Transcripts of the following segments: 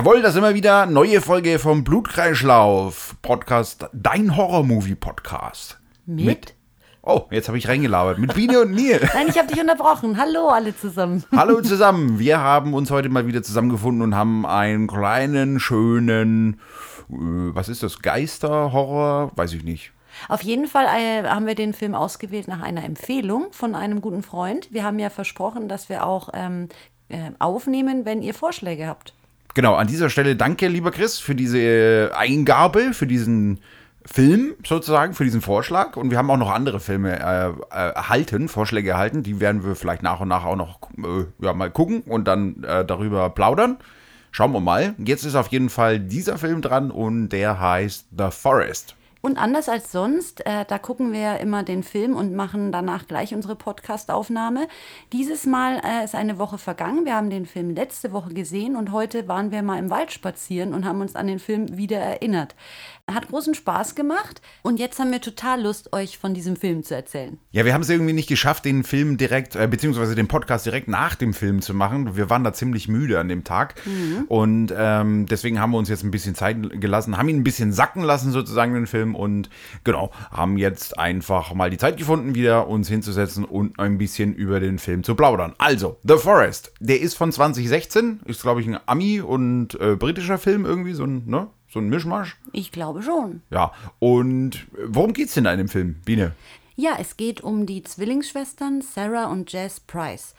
Jawohl, das ist immer wieder neue Folge vom Blutkreislauf Podcast, dein Horror-Movie Podcast. Mit? Oh, jetzt habe ich reingelabert. Mit Biene und Neil. Nein, ich habe dich unterbrochen. Hallo alle zusammen. Hallo zusammen. Wir haben uns heute mal wieder zusammengefunden und haben einen kleinen, schönen, äh, was ist das, Geister-Horror? Weiß ich nicht. Auf jeden Fall äh, haben wir den Film ausgewählt nach einer Empfehlung von einem guten Freund. Wir haben ja versprochen, dass wir auch ähm, äh, aufnehmen, wenn ihr Vorschläge habt. Genau, an dieser Stelle danke, lieber Chris, für diese Eingabe, für diesen Film sozusagen, für diesen Vorschlag. Und wir haben auch noch andere Filme äh, äh, erhalten, Vorschläge erhalten. Die werden wir vielleicht nach und nach auch noch äh, ja, mal gucken und dann äh, darüber plaudern. Schauen wir mal. Jetzt ist auf jeden Fall dieser Film dran und der heißt The Forest. Und anders als sonst, äh, da gucken wir immer den Film und machen danach gleich unsere Podcast-Aufnahme. Dieses Mal äh, ist eine Woche vergangen. Wir haben den Film letzte Woche gesehen und heute waren wir mal im Wald spazieren und haben uns an den Film wieder erinnert. Hat großen Spaß gemacht und jetzt haben wir total Lust, euch von diesem Film zu erzählen. Ja, wir haben es irgendwie nicht geschafft, den Film direkt, äh, beziehungsweise den Podcast direkt nach dem Film zu machen. Wir waren da ziemlich müde an dem Tag und ähm, deswegen haben wir uns jetzt ein bisschen Zeit gelassen, haben ihn ein bisschen sacken lassen sozusagen, den Film und genau, haben jetzt einfach mal die Zeit gefunden, wieder uns hinzusetzen und ein bisschen über den Film zu plaudern. Also, The Forest, der ist von 2016, ist glaube ich ein Ami- und äh, britischer Film irgendwie, so ein, ne? So ein Mischmasch. Ich glaube schon. Ja, und worum geht's denn da in dem Film, Biene? Ja, es geht um die Zwillingsschwestern Sarah und Jess Price.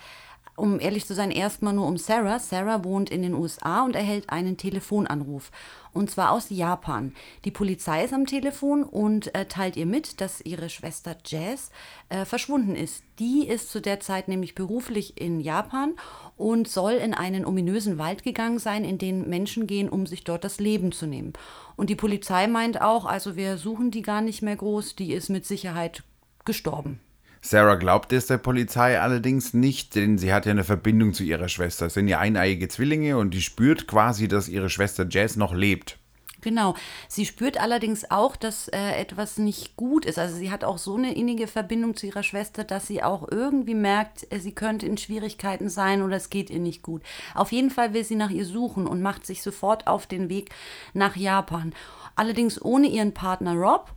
Um ehrlich zu sein, erstmal nur um Sarah. Sarah wohnt in den USA und erhält einen Telefonanruf. Und zwar aus Japan. Die Polizei ist am Telefon und äh, teilt ihr mit, dass ihre Schwester Jess äh, verschwunden ist. Die ist zu der Zeit nämlich beruflich in Japan und soll in einen ominösen Wald gegangen sein, in den Menschen gehen, um sich dort das Leben zu nehmen. Und die Polizei meint auch, also wir suchen die gar nicht mehr groß, die ist mit Sicherheit gestorben. Sarah glaubt es der Polizei allerdings nicht, denn sie hat ja eine Verbindung zu ihrer Schwester. Es sind ja eineiige Zwillinge und die spürt quasi, dass ihre Schwester Jess noch lebt. Genau. Sie spürt allerdings auch, dass äh, etwas nicht gut ist. Also sie hat auch so eine innige Verbindung zu ihrer Schwester, dass sie auch irgendwie merkt, äh, sie könnte in Schwierigkeiten sein oder es geht ihr nicht gut. Auf jeden Fall will sie nach ihr suchen und macht sich sofort auf den Weg nach Japan. Allerdings ohne ihren Partner Rob.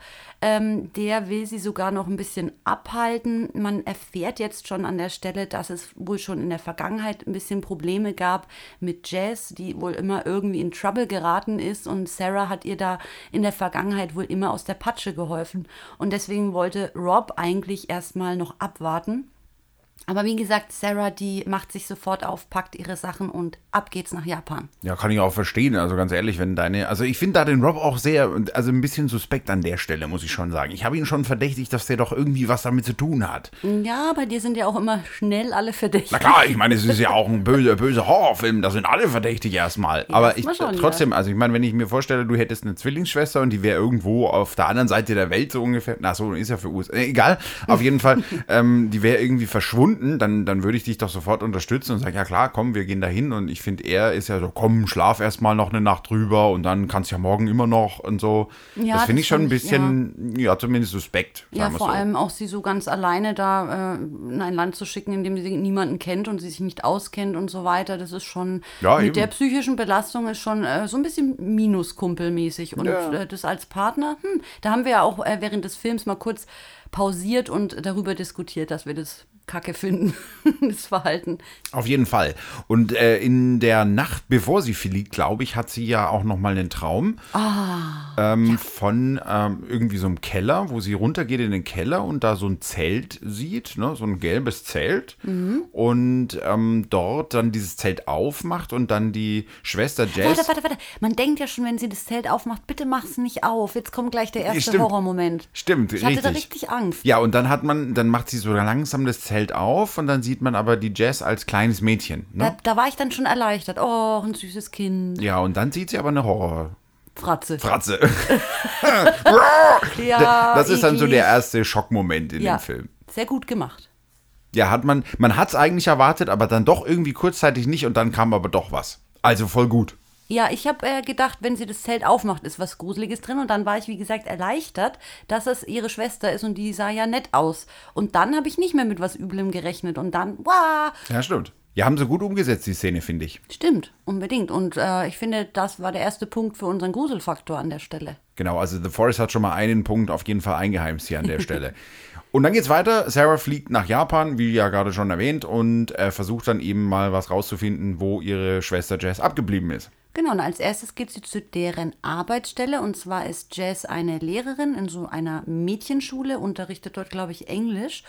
Ähm, der will sie sogar noch ein bisschen abhalten. Man erfährt jetzt schon an der Stelle, dass es wohl schon in der Vergangenheit ein bisschen Probleme gab mit Jess, die wohl immer irgendwie in Trouble geraten ist. Und Sarah hat ihr da in der Vergangenheit wohl immer aus der Patsche geholfen. Und deswegen wollte Rob eigentlich erstmal noch abwarten. Aber wie gesagt, Sarah, die macht sich sofort auf, packt ihre Sachen und ab geht's nach Japan. Ja, kann ich auch verstehen. Also ganz ehrlich, wenn deine. Also ich finde da den Rob auch sehr, also ein bisschen suspekt an der Stelle, muss ich schon sagen. Ich habe ihn schon verdächtigt, dass der doch irgendwie was damit zu tun hat. Ja, bei dir sind ja auch immer schnell alle verdächtig. Na klar, ich meine, es ist ja auch ein böser, böser Horrorfilm, da sind alle verdächtig erstmal. Aber ich schon, trotzdem, also ich meine, wenn ich mir vorstelle, du hättest eine Zwillingsschwester und die wäre irgendwo auf der anderen Seite der Welt so ungefähr, na so ist ja für USA, äh, egal, auf jeden Fall, ähm, die wäre irgendwie verschwunden, dann, dann würde ich dich doch sofort unterstützen und sagen, ja klar, komm, wir gehen da hin und ich finde, er ist ja so, komm, schlaf erstmal noch eine Nacht drüber und dann kannst du ja morgen immer noch und so. Ja, das finde ich schon ein bisschen, ja, zumindest suspekt. Ja, vor so. allem auch sie so ganz alleine da äh, in ein Land zu schicken, in dem sie niemanden kennt und sie sich nicht auskennt und so weiter. Das ist schon Ja, mit eben. der psychischen Belastung ist schon äh, so ein bisschen Minuskumpelmäßig. Und Ja. äh, das als Partner, hm, da haben wir ja auch äh, während des Films mal kurz pausiert und darüber diskutiert, dass wir das Kacke finden, das Verhalten. Auf jeden Fall. Und äh, in der Nacht, bevor sie fliegt, glaube ich, hat sie ja auch noch mal einen Traum ähm, von ähm, irgendwie so einem Keller, wo sie runtergeht in den Keller und da so ein Zelt sieht, ne? so ein gelbes Zelt. Und ähm, dort dann dieses Zelt aufmacht und dann die Schwester Jess. Warte, warte, warte. Man denkt ja schon, wenn sie das Zelt aufmacht, bitte mach's nicht auf. Jetzt kommt gleich der erste Stimmt. Horrormoment. Stimmt, Ich hatte da richtig. richtig Angst. Ja, und dann hat man, dann macht sie so langsam das Zelt auf und dann sieht man aber die Jess als kleines Mädchen. Ne? Da, da war ich dann schon erleichtert. Oh, ein süßes Kind. Ja, und dann sieht sie aber eine Horrorfratze. Fratze. Ja, Ah, das ist dann so der erste Schockmoment in ja, dem Film. Sehr gut gemacht. Ja, hat man, man hat es eigentlich erwartet, aber dann doch irgendwie kurzzeitig nicht und dann kam aber doch was. Also voll gut. Ja, ich habe äh, gedacht, wenn sie das Zelt aufmacht, ist was Gruseliges drin. Und dann war ich, wie gesagt, erleichtert, dass es ihre Schwester ist und die sah ja nett aus. Und dann habe ich nicht mehr mit was Üblem gerechnet. Und dann, wow, Ja, stimmt. Ja, haben sie gut umgesetzt, die Szene, finde ich. Stimmt, unbedingt. Und äh, ich finde, das war der erste Punkt für unseren Gruselfaktor an der Stelle. Genau, also The Forest hat schon mal einen Punkt auf jeden Fall eingeheimst hier an der Stelle. Und dann geht's weiter. Sarah fliegt nach Japan, wie ja gerade schon erwähnt, und äh, versucht dann eben mal was rauszufinden, wo ihre Schwester Jess abgeblieben ist. Genau, und als erstes geht sie zu deren Arbeitsstelle. Und zwar ist Jess eine Lehrerin in so einer Mädchenschule, unterrichtet dort, glaube ich, Englisch.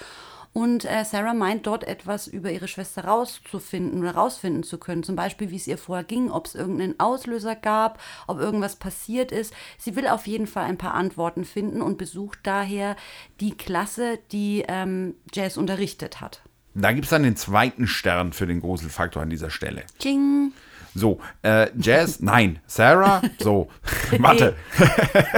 Und äh, Sarah meint dort etwas über ihre Schwester rauszufinden oder rausfinden zu können. Zum Beispiel, wie es ihr vorher ging, ob es irgendeinen Auslöser gab, ob irgendwas passiert ist. Sie will auf jeden Fall ein paar Antworten finden und besucht daher die Klasse, die ähm, Jazz unterrichtet hat. Da gibt es dann den zweiten Stern für den Gruselfaktor an dieser Stelle. Ching! So, äh, Jazz, nein, Sarah, so, warte.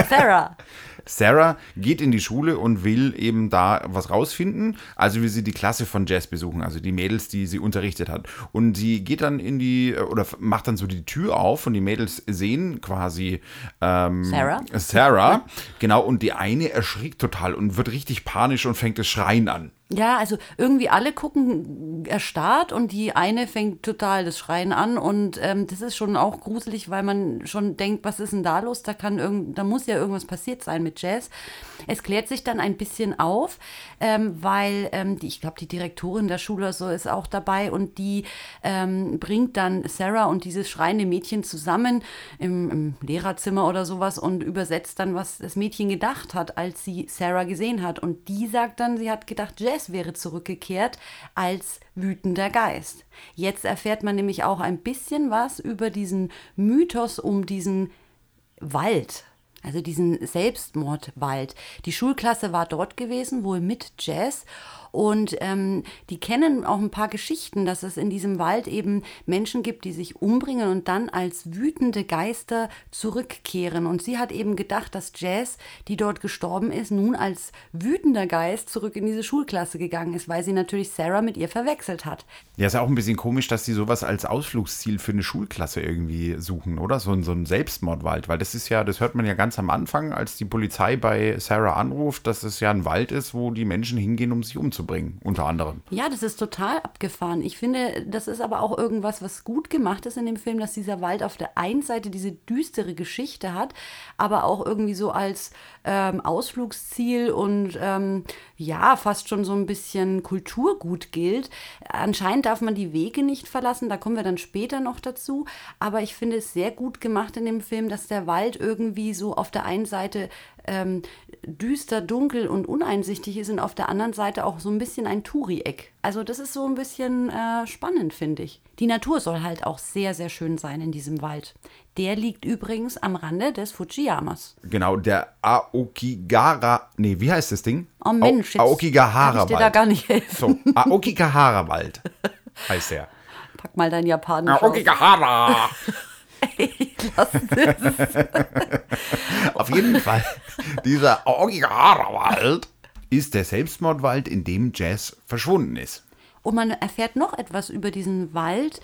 Sarah. Sarah geht in die Schule und will eben da was rausfinden. Also will sie die Klasse von Jazz besuchen, also die Mädels, die sie unterrichtet hat. Und sie geht dann in die, oder macht dann so die Tür auf und die Mädels sehen quasi ähm, Sarah. Sarah, genau, und die eine erschrickt total und wird richtig panisch und fängt das Schreien an. Ja, also irgendwie alle gucken erstarrt und die eine fängt total das Schreien an und ähm, das ist schon auch gruselig, weil man schon denkt, was ist denn da los? Da kann irgend, da muss ja irgendwas passiert sein mit Jazz. Es klärt sich dann ein bisschen auf, ähm, weil ähm, die, ich glaube, die Direktorin der Schule so ist auch dabei und die ähm, bringt dann Sarah und dieses schreiende Mädchen zusammen im, im Lehrerzimmer oder sowas und übersetzt dann, was das Mädchen gedacht hat, als sie Sarah gesehen hat. Und die sagt dann, sie hat gedacht, Jazz wäre zurückgekehrt als wütender Geist. Jetzt erfährt man nämlich auch ein bisschen was über diesen Mythos um diesen Wald, also diesen Selbstmordwald. Die Schulklasse war dort gewesen, wohl mit Jazz. Und ähm, die kennen auch ein paar Geschichten, dass es in diesem Wald eben Menschen gibt, die sich umbringen und dann als wütende Geister zurückkehren. Und sie hat eben gedacht, dass Jazz, die dort gestorben ist, nun als wütender Geist zurück in diese Schulklasse gegangen ist, weil sie natürlich Sarah mit ihr verwechselt hat. Ja, ist ja auch ein bisschen komisch, dass sie sowas als Ausflugsziel für eine Schulklasse irgendwie suchen, oder? So, so ein Selbstmordwald, weil das ist ja, das hört man ja ganz am Anfang, als die Polizei bei Sarah anruft, dass es ja ein Wald ist, wo die Menschen hingehen, um sich umzubringen, unter anderem. Ja, das ist total abgefahren. Ich finde, das ist aber auch irgendwas, was gut gemacht ist in dem Film, dass dieser Wald auf der einen Seite diese düstere Geschichte hat, aber auch irgendwie so als ähm, Ausflugsziel und ähm, ja, fast schon so ein bisschen Kulturgut gilt. Anscheinend darf man die Wege nicht verlassen, da kommen wir dann später noch dazu. Aber ich finde es sehr gut gemacht in dem Film, dass der Wald irgendwie so auf der einen Seite ähm, düster, dunkel und uneinsichtig ist und auf der anderen Seite auch so ein bisschen ein Touri-Eck. Also das ist so ein bisschen äh, spannend, finde ich. Die Natur soll halt auch sehr, sehr schön sein in diesem Wald. Der liegt übrigens am Rande des Fujiyamas. Genau, der Aokigara, nee, wie heißt das Ding? Oh Mensch, Ao Aokigahara-Wald. kann ich dir da gar nicht helfen. So, Aokigahara-Wald heißt der. Pack mal dein Japanisch aus. Aokigahara! Lass es. Auf jeden Fall, dieser Aokigahara-Wald ist der Selbstmordwald, in dem Jazz verschwunden ist. Und man erfährt noch etwas über diesen Wald,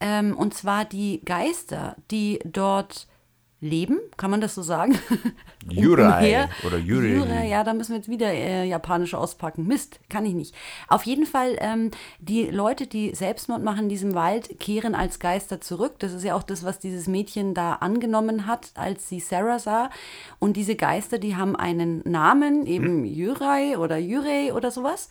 ähm, und zwar die Geister, die dort leben, kann man das so sagen? Yurai umher. oder Yurei. Yurai, ja, da müssen wir jetzt wieder äh, japanisch auspacken. Mist, kann ich nicht. Auf jeden Fall, ähm, die Leute, die Selbstmord machen in diesem Wald, kehren als Geister zurück. Das ist ja auch das, was dieses Mädchen da angenommen hat, als sie Sarah sah. Und diese Geister, die haben einen Namen, eben Yurai oder Yurei oder sowas.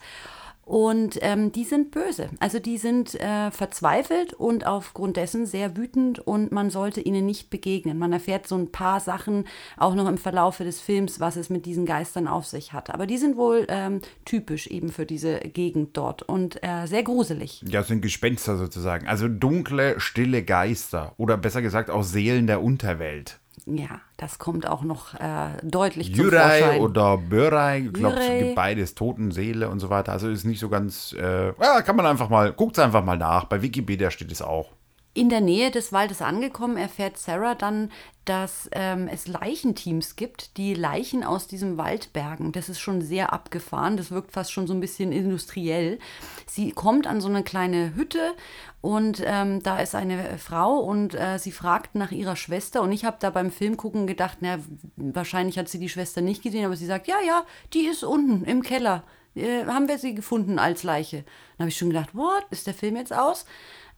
Und ähm, die sind böse. Also die sind äh, verzweifelt und aufgrund dessen sehr wütend und man sollte ihnen nicht begegnen. Man erfährt so ein paar Sachen auch noch im Verlaufe des Films, was es mit diesen Geistern auf sich hat. Aber die sind wohl ähm, typisch eben für diese Gegend dort und äh, sehr gruselig. Ja, sind Gespenster sozusagen. Also dunkle, stille Geister. Oder besser gesagt auch Seelen der Unterwelt. Ja, das kommt auch noch äh, deutlich zum Jurei Vorschein. oder Börei, ich glaube, es gibt beides, Totenseele und so weiter. Also ist nicht so ganz, äh, ja, kann man einfach mal, guckt einfach mal nach. Bei Wikipedia steht es auch. In der Nähe des Waldes angekommen, erfährt Sarah dann, dass ähm, es Leichenteams gibt, die Leichen aus diesem Wald bergen. Das ist schon sehr abgefahren. Das wirkt fast schon so ein bisschen industriell. Sie kommt an so eine kleine Hütte und ähm, da ist eine Frau und äh, sie fragt nach ihrer Schwester. Und ich habe da beim Film gucken gedacht, na, wahrscheinlich hat sie die Schwester nicht gesehen, aber sie sagt, ja, ja, die ist unten im Keller. äh, haben wir sie gefunden als Leiche. Dann habe ich schon gedacht, what, ist der Film jetzt aus?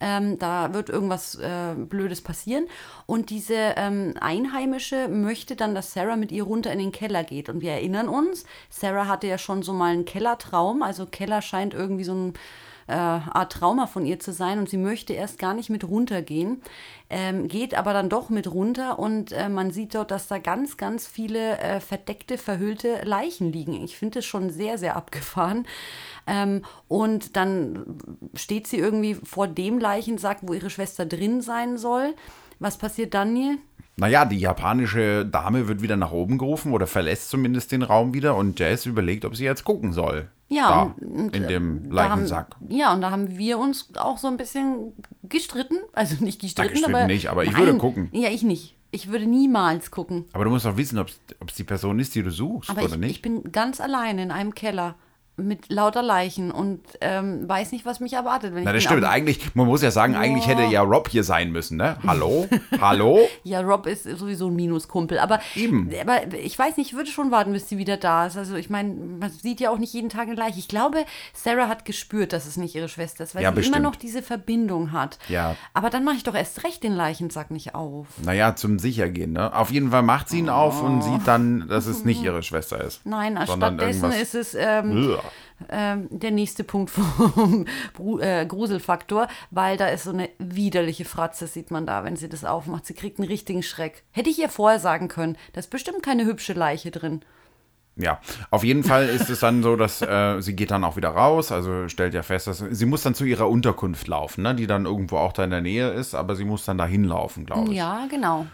Ähm, da wird irgendwas äh, Blödes passieren. Und diese ähm, Einheimische möchte dann, dass Sarah mit ihr runter in den Keller geht. Und wir erinnern uns, Sarah hatte ja schon so mal einen Kellertraum. Also Keller scheint irgendwie so ein äh, Art Trauma von ihr zu sein und sie möchte erst gar nicht mit runtergehen, ähm, geht aber dann doch mit runter und äh, man sieht dort, dass da ganz, ganz viele äh, verdeckte, verhüllte Leichen liegen. Ich finde es schon sehr, sehr abgefahren. Ähm, und dann steht sie irgendwie vor dem Leichensack, wo ihre Schwester drin sein soll. Was passiert dann, Neil? Naja, die japanische Dame wird wieder nach oben gerufen oder verlässt zumindest den Raum wieder und Jazz überlegt, ob sie jetzt gucken soll. Ja, da, und, in dem äh, da haben- Leichensack. Ja, und da haben wir uns auch so ein bisschen gestritten. Also nicht gestritten, gestritten aber. nicht, aber ich würde gucken. Ja, ich nicht. Ich würde niemals gucken. Aber du musst doch wissen, ob es die Person ist, die du suchst Aber oder ich, nicht. ich bin ganz allein in einem Keller mit lauter Leichen und ähm, weiß nicht, was mich erwartet. Wenn Na, das stimmt. Eigentlich, man muss ja sagen, eigentlich hätte ja Rob hier sein müssen, ne? Hallo? Hallo? Ja, Rob ist sowieso ein Minuskumpel. Aber, Eben. aber ich weiß nicht, ich würde schon warten, bis sie wieder da ist. Also ich meine, man sieht ja auch nicht jeden Tag eine Leiche. Ich glaube, Sarah hat gespürt, dass es nicht ihre Schwester ist, weil Ja, sie bestimmt. immer noch diese Verbindung hat. Ja. Aber dann mache ich doch erst recht den Leichensack nicht auf. Naja, zum Sichergehen, ne? Auf jeden Fall macht sie ihn auf und sieht dann, dass es nicht ihre Schwester ist. Nein, stattdessen irgendwas- ist es ähm. Ähm, der nächste Punkt vom äh, Gruselfaktor, weil da ist so eine widerliche Fratze, sieht man da, wenn sie das aufmacht. Sie kriegt einen richtigen Schreck. Hätte ich ihr vorher sagen können, da ist bestimmt keine hübsche Leiche drin. Ja, auf jeden Fall ist es dann so, dass äh, sie geht dann auch wieder raus, also stellt ja fest, dass sie muss dann zu ihrer Unterkunft laufen, ne? die dann irgendwo auch da in der Nähe ist, aber sie muss dann da hinlaufen, glaube ich. Ja, genau.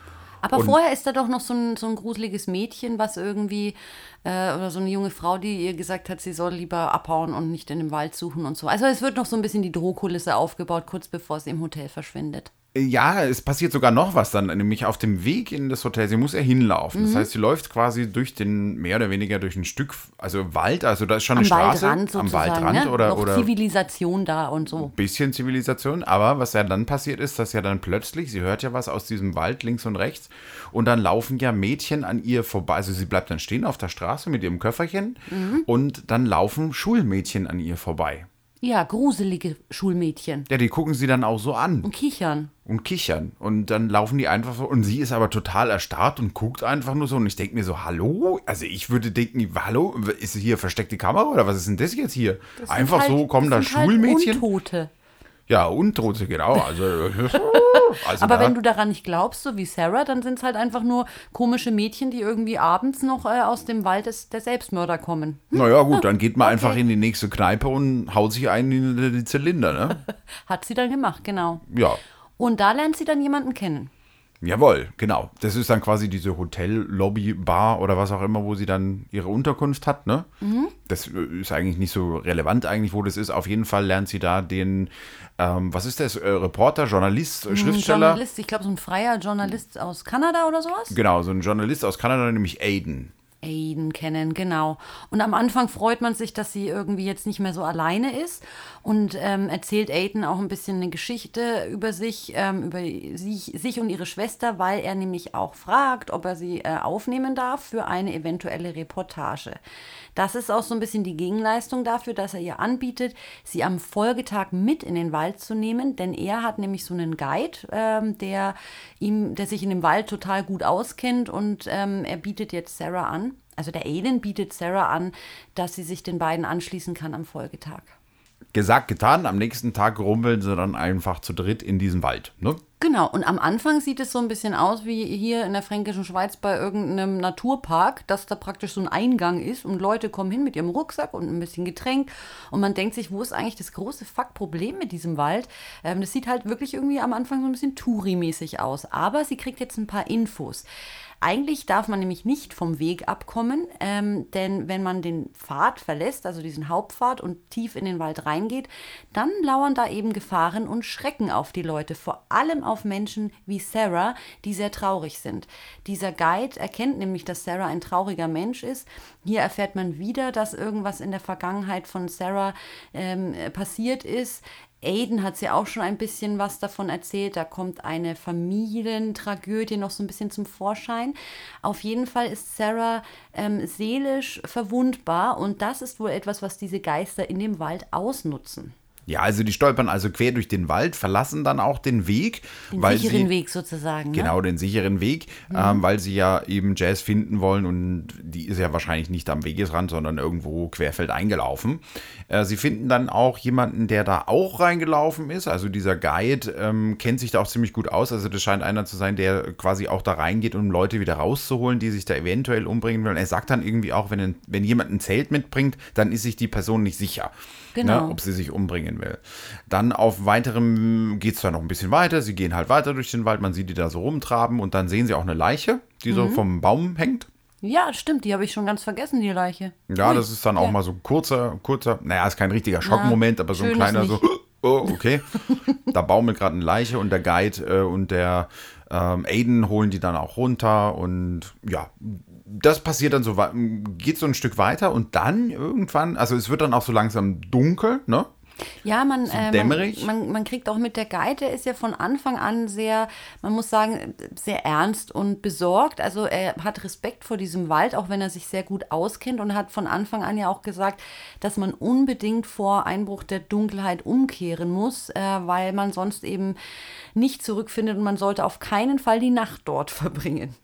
Aber Und- vorher ist da doch noch so ein, so ein gruseliges Mädchen, was irgendwie, äh, oder so eine junge Frau, die ihr gesagt hat, sie soll lieber abhauen und nicht in den Wald suchen und so. Also es wird noch so ein bisschen die Drohkulisse aufgebaut, kurz bevor sie im Hotel verschwindet. Ja, es passiert sogar noch was dann, nämlich auf dem Weg in das Hotel. Sie muss ja hinlaufen. Mhm. Das heißt, sie läuft quasi durch den, mehr oder weniger durch ein Stück, also Wald, also da ist schon Am eine Straße. Waldrand am. Waldrand ne? oder, noch oder Zivilisation da und so. bisschen Zivilisation. Aber was ja dann passiert ist, dass ja dann plötzlich, sie hört ja was aus diesem Wald links und rechts und dann laufen ja Mädchen an ihr vorbei. Also sie bleibt dann stehen auf der Straße mit ihrem Köfferchen Mhm. und dann laufen Schulmädchen an ihr vorbei. Ja, gruselige Schulmädchen. Ja, die gucken sie dann auch so an. Und kichern. und kichern. Und dann laufen die einfach so. Und sie ist aber total erstarrt und guckt einfach nur so. Und ich denke mir so, hallo? Also ich würde denken, hallo, ist hier versteckte Kamera oder was ist denn das jetzt hier? Das einfach halt- so kommen da halt Schulmädchen. Untote. Ja, Untote, genau. Also, also Aber da, wenn du daran nicht glaubst, so wie Sarah, dann sind es halt einfach nur komische Mädchen, die irgendwie abends noch äh, aus dem Wald des, der Selbstmörder kommen. naja, gut, dann geht man einfach in die nächste Kneipe und haut sich einen in die Zylinder, ne? Hat sie dann gemacht, genau. Ja. Und da lernt sie dann jemanden kennen. Jawohl, genau. Das ist dann quasi diese Hotel-Lobby, Bar oder was auch immer, wo sie dann ihre Unterkunft hat, ne? Mhm. Das äh, ist eigentlich nicht so relevant eigentlich, wo das ist. Auf jeden Fall lernt sie da den, ähm, was ist das, äh, Reporter, Journalist, äh, Ein Schriftsteller? Journalist, ich glaube, so ein freier Journalist aus Kanada oder sowas. Genau, so ein Journalist aus Kanada, nämlich Aiden. Aiden kennen, genau. Und am Anfang freut man sich, dass sie irgendwie jetzt nicht mehr so alleine ist und ähm, erzählt Aiden auch ein bisschen eine Geschichte über sich, ähm, über sich, sich und ihre Schwester, weil er nämlich auch fragt, ob er sie äh, aufnehmen darf für eine eventuelle Reportage. Das ist auch so ein bisschen die Gegenleistung dafür, dass er ihr anbietet, sie am Folgetag mit in den Wald zu nehmen, denn er hat nämlich so einen Guide, ähm, der ihm, der sich in dem Wald total gut auskennt und ähm, er bietet jetzt Sarah an, also der Aiden bietet Sarah an, dass sie sich den beiden anschließen kann am Folgetag. Gesagt, getan, am nächsten Tag rumpeln sie dann einfach zu dritt in diesen Wald, ne? Genau, und am Anfang sieht es so ein bisschen aus wie hier in der fränkischen Schweiz bei irgendeinem Naturpark, dass da praktisch so ein Eingang ist und Leute kommen hin mit ihrem Rucksack und ein bisschen Getränk und man denkt sich, wo ist eigentlich das große Fuck-Problem mit diesem Wald? Ähm, das sieht halt wirklich irgendwie am Anfang so ein bisschen Touri-mäßig aus, aber sie kriegt jetzt ein paar Infos. Eigentlich darf man nämlich nicht vom Weg abkommen, ähm, denn wenn man den Pfad verlässt, also diesen Hauptpfad und tief in den Wald reingeht, dann lauern da eben Gefahren und Schrecken auf die Leute, vor allem auf Menschen wie Sarah, die sehr traurig sind. Dieser Guide erkennt nämlich, dass Sarah ein trauriger Mensch ist. Hier erfährt man wieder, dass irgendwas in der Vergangenheit von Sarah ähm, passiert ist. Aiden hat sie auch schon ein bisschen was davon erzählt. Da kommt eine Familientragödie noch so ein bisschen zum Vorschein. Auf jeden Fall ist Sarah ähm, seelisch verwundbar und das ist wohl etwas, was diese Geister in dem Wald ausnutzen. Ja, also die stolpern also quer durch den Wald, verlassen dann auch den Weg. Den weil sicheren sie, Weg sozusagen. Ne? Genau, den sicheren Weg, Mhm. ähm, weil sie ja eben Jazz finden wollen und die ist ja wahrscheinlich nicht am Wegesrand, sondern irgendwo querfeld eingelaufen. Äh, sie finden dann auch jemanden, der da auch reingelaufen ist. Also dieser Guide ähm, kennt sich da auch ziemlich gut aus. Also das scheint einer zu sein, der quasi auch da reingeht, um Leute wieder rauszuholen, die sich da eventuell umbringen wollen. Er sagt dann irgendwie auch, wenn, wenn jemand ein Zelt mitbringt, dann ist sich die Person nicht sicher. Genau. Ne, ob sie sich umbringen will. Dann auf weiterem geht es dann noch ein bisschen weiter. Sie gehen halt weiter durch den Wald, man sieht die da so rumtraben und dann sehen sie auch eine Leiche, die Mhm. so vom Baum hängt. Ja, stimmt, die habe ich schon ganz vergessen, die Leiche. Ja, Ui. das ist dann auch Ja. mal so ein kurzer, kurzer, naja, ist kein richtiger Schockmoment, aber so ein kleiner so, oh, okay. da baumelt gerade eine Leiche und der Guide äh, und der ähm, Aiden holen die dann auch runter und ja, das passiert dann so, geht so ein Stück weiter und dann irgendwann, also es wird dann auch so langsam dunkel, ne? Ja, man, äh, dämmerig? man, man, man kriegt auch mit der Guide, der ist ja von Anfang an sehr, man muss sagen, sehr ernst und besorgt. Also er hat Respekt vor diesem Wald, auch wenn er sich sehr gut auskennt und hat von Anfang an ja auch gesagt, dass man unbedingt vor Einbruch der Dunkelheit umkehren muss, äh, weil man sonst eben nicht zurückfindet und man sollte auf keinen Fall die Nacht dort verbringen.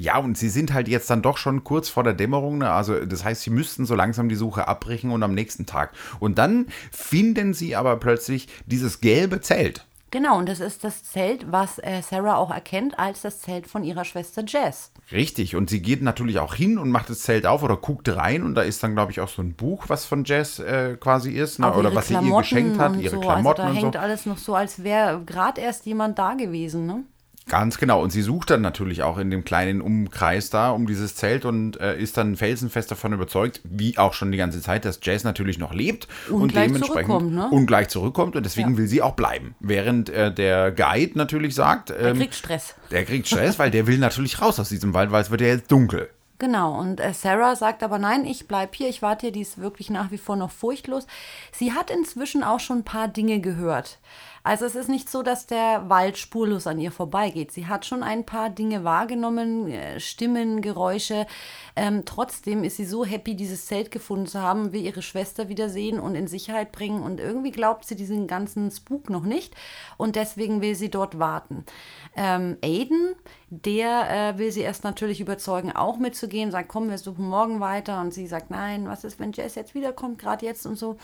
Ja, und sie sind halt jetzt dann doch schon kurz vor der Dämmerung. Ne? Also das heißt, sie müssten so langsam die Suche abbrechen und am nächsten Tag. Und dann finden sie aber plötzlich dieses gelbe Zelt. Genau, und das ist das Zelt, was äh, Sarah auch erkennt als das Zelt von ihrer Schwester Jess. Richtig. Und sie geht natürlich auch hin und macht das Zelt auf oder guckt rein. Und da ist dann, glaube ich, auch so ein Buch, was von Jess äh, quasi ist. Ne? Oder was sie ihr Klamotten geschenkt hat, ihre so. Klamotten also da hängt so. alles noch so, als wäre gerade erst jemand da gewesen. Ne? Ganz genau. Und sie sucht dann natürlich auch in dem kleinen Umkreis da um dieses Zelt und äh, ist dann felsenfest davon überzeugt, wie auch schon die ganze Zeit, dass Jazz natürlich noch lebt Und gleich zurückkommt, ne? und gleich zurückkommt und deswegen Ja. will sie auch bleiben. Während äh, der Guide natürlich sagt, ähm, kriegt Stress. der kriegt Stress, weil der will natürlich raus aus diesem Wald, weil es wird ja jetzt dunkel. Genau, und äh, Sarah sagt aber nein, ich bleib hier, ich warte hier, die ist wirklich nach wie vor noch furchtlos. Sie hat inzwischen auch schon ein paar Dinge gehört. Also es ist nicht so, dass der Wald spurlos an ihr vorbeigeht. Sie hat schon ein paar Dinge wahrgenommen, äh, Stimmen, Geräusche. Ähm, trotzdem ist sie so happy, dieses Zelt gefunden zu haben, will ihre Schwester wiedersehen und in Sicherheit bringen. Und irgendwie glaubt sie diesen ganzen Spuk noch nicht. Und deswegen will sie dort warten. Ähm, Aiden, der äh, will sie erst natürlich überzeugen, auch mitzugehen, sagt, komm, wir suchen morgen weiter. Und sie sagt, nein, was ist, wenn Jess jetzt wiederkommt, gerade jetzt und so.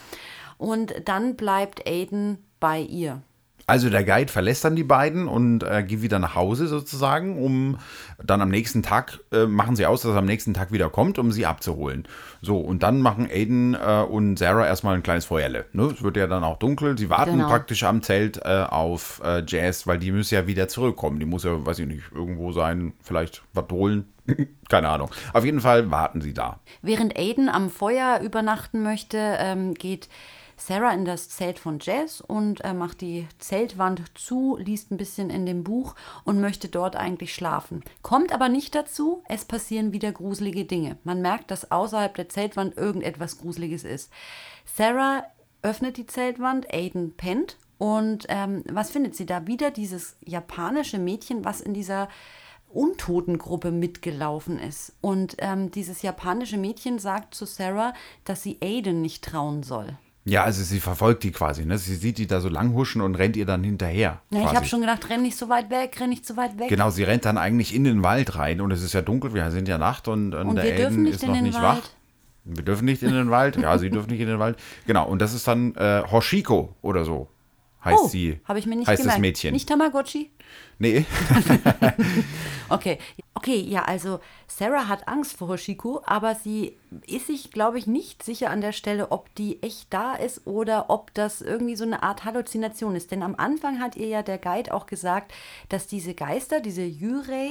Und dann bleibt Aiden bei ihr. Also der Guide verlässt dann die beiden und äh, geht wieder nach Hause sozusagen, um dann am nächsten Tag, äh, machen sie aus, dass er am nächsten Tag wieder kommt, um sie abzuholen. So, und dann machen Aiden äh, und Sarah erstmal ein kleines Feuerle. Ne? Es wird ja dann auch dunkel. Sie warten Genau. praktisch am Zelt äh, auf äh, Jazz, weil die muss ja wieder zurückkommen. Die muss ja, weiß ich nicht, irgendwo sein, vielleicht was holen. Keine Ahnung. Auf jeden Fall warten sie da. Während Aiden am Feuer übernachten möchte, ähm, geht Sarah in das Zelt von Jess und äh, macht die Zeltwand zu, liest ein bisschen in dem Buch und möchte dort eigentlich schlafen. Kommt aber nicht dazu, es passieren wieder gruselige Dinge. Man merkt, dass außerhalb der Zeltwand irgendetwas Gruseliges ist. Sarah öffnet die Zeltwand, Aiden pennt und ähm, was findet sie da? Wieder dieses japanische Mädchen, was in dieser Untotengruppe mitgelaufen ist. Und ähm, dieses japanische Mädchen sagt zu Sarah, dass sie Aiden nicht trauen soll. Ja, also sie verfolgt die quasi. Ne? Sie sieht die da so lang huschen und rennt ihr dann hinterher. Ja, ich quasi. habe schon gedacht, renn nicht so weit weg, renn nicht so weit weg. Genau, sie rennt dann eigentlich in den Wald rein und es ist ja dunkel, wir sind ja Nacht und, und, Und der nicht ist noch nicht Wald. wach. Wir dürfen nicht in den Wald. Ja, sie dürfen nicht in den Wald. Genau, und das ist dann äh, Hoshiko oder so heißt oh, sie. habe ich mir nicht Heißt gemerkt. das Mädchen. Nicht Tamagotchi? nee, Okay. Okay, ja, also Sarah hat Angst vor Hoshiko, aber sie ist sich, glaube ich, nicht sicher an der Stelle, ob die echt da ist oder ob das irgendwie so eine Art Halluzination ist. Denn am Anfang hat ihr ja der Guide auch gesagt, dass diese Geister, diese Yurei,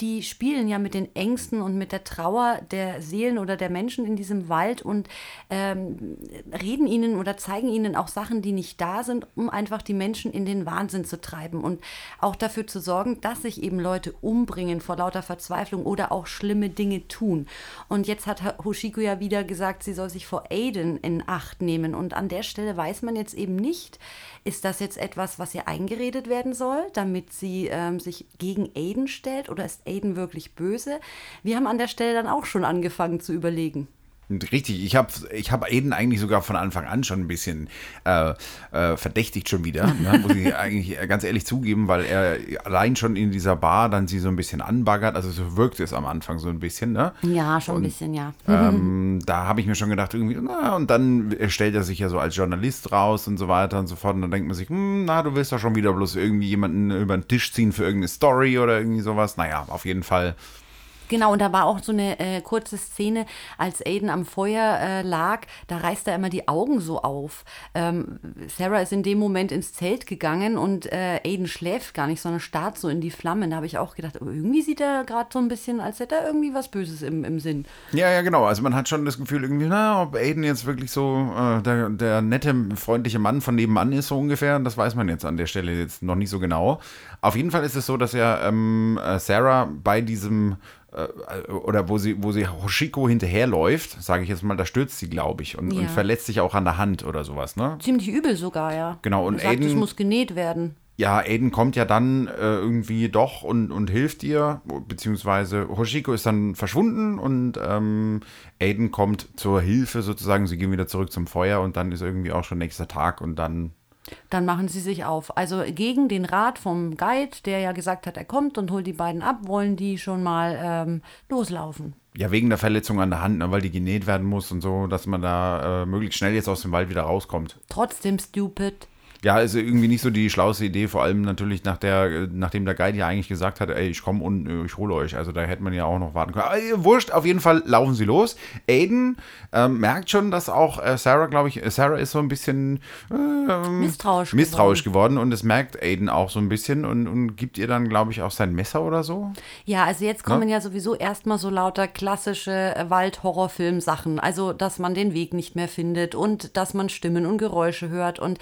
die spielen ja mit den Ängsten und mit der Trauer der Seelen oder der Menschen in diesem Wald und ähm, reden ihnen oder zeigen ihnen auch Sachen, die nicht da sind, um einfach die Menschen in den Wahnsinn zu treiben und auch dafür zu sorgen, dass sich eben Leute umbringen vor lauter Verzweiflung oder auch schlimme Dinge tun. Und jetzt hat Hoshiko ja wieder gesagt, sie soll sich vor Aiden in Acht nehmen und an der Stelle weiß man jetzt eben nicht, ist das jetzt etwas, was ihr eingeredet werden soll, damit sie ähm, sich gegen Aiden stellt oder ist Aiden wirklich böse? Wir haben an der Stelle dann auch schon angefangen zu überlegen. Richtig, ich habe ich hab Aiden eigentlich sogar von Anfang an schon ein bisschen äh, äh, verdächtigt schon wieder, ne? muss ich eigentlich ganz ehrlich zugeben, weil er allein schon in dieser Bar dann sie so ein bisschen anbaggert, also so wirkt es am Anfang so ein bisschen, ne? Ja, schon und, ein bisschen, ja. Ähm, da habe ich mir schon gedacht, irgendwie, na, und dann stellt er sich ja so als Journalist raus und so weiter und so fort und dann denkt man sich, hm, na, du willst doch schon wieder bloß irgendwie jemanden über den Tisch ziehen für irgendeine Story oder irgendwie sowas. Naja, auf jeden Fall Genau, und da war auch so eine äh, kurze Szene, als Aiden am Feuer äh, lag, da reißt er immer die Augen so auf. Ähm, Sarah ist in dem Moment ins Zelt gegangen und äh, Aiden schläft gar nicht, sondern starrt so in die Flammen. Da habe ich auch gedacht, oh, irgendwie sieht er gerade so ein bisschen, als hätte er irgendwie was Böses im, im Sinn. Ja, ja, genau. Also man hat schon das Gefühl, irgendwie, na, ob Aiden jetzt wirklich so äh, der, der nette, freundliche Mann von nebenan ist, so ungefähr. Das weiß man jetzt an der Stelle jetzt noch nicht so genau. Auf jeden Fall ist es so, dass er ähm, äh, Sarah bei diesem oder wo sie, wo sie Hoshiko hinterherläuft, sage ich jetzt mal, da stürzt sie, glaube ich, und, ja. und, verletzt sich auch an der Hand oder sowas, ne? Ziemlich übel sogar, ja. Genau, und sagt, Aiden. Es muss genäht werden. Ja, Aiden kommt ja dann äh, irgendwie doch und, und hilft ihr, beziehungsweise Hoshiko ist dann verschwunden und ähm, Aiden kommt zur Hilfe sozusagen. Sie gehen wieder zurück zum Feuer und dann ist irgendwie auch schon nächster Tag und dann dann machen sie sich auf. Also gegen den Rat vom Guide, der ja gesagt hat, er kommt und holt die beiden ab, wollen die schon mal ähm, loslaufen. Ja, wegen der Verletzung an der Hand, ne, weil die genäht werden muss und so, dass man da äh, möglichst schnell jetzt aus dem Wald wieder rauskommt. Trotzdem stupid. Ja, ist irgendwie nicht so die schlauste Idee, vor allem natürlich nach der, nachdem der Guide ja eigentlich gesagt hat, ey, ich komme und äh, ich hole euch. Also da hätte man ja auch noch warten können. Aber, äh, wurscht, auf jeden Fall laufen sie los. Aiden ähm, merkt schon, dass auch äh, Sarah, glaube ich, äh, Sarah ist so ein bisschen ähm, misstrauisch, misstrauisch geworden. geworden. und das merkt Aiden auch so ein bisschen und, und gibt ihr dann, glaube ich, auch sein Messer oder so. Ja, also jetzt kommen ja, ja sowieso erstmal so lauter klassische Wald-Horrorfilm-Sachen. Also, dass man den Weg nicht mehr findet und dass man Stimmen und Geräusche hört. Und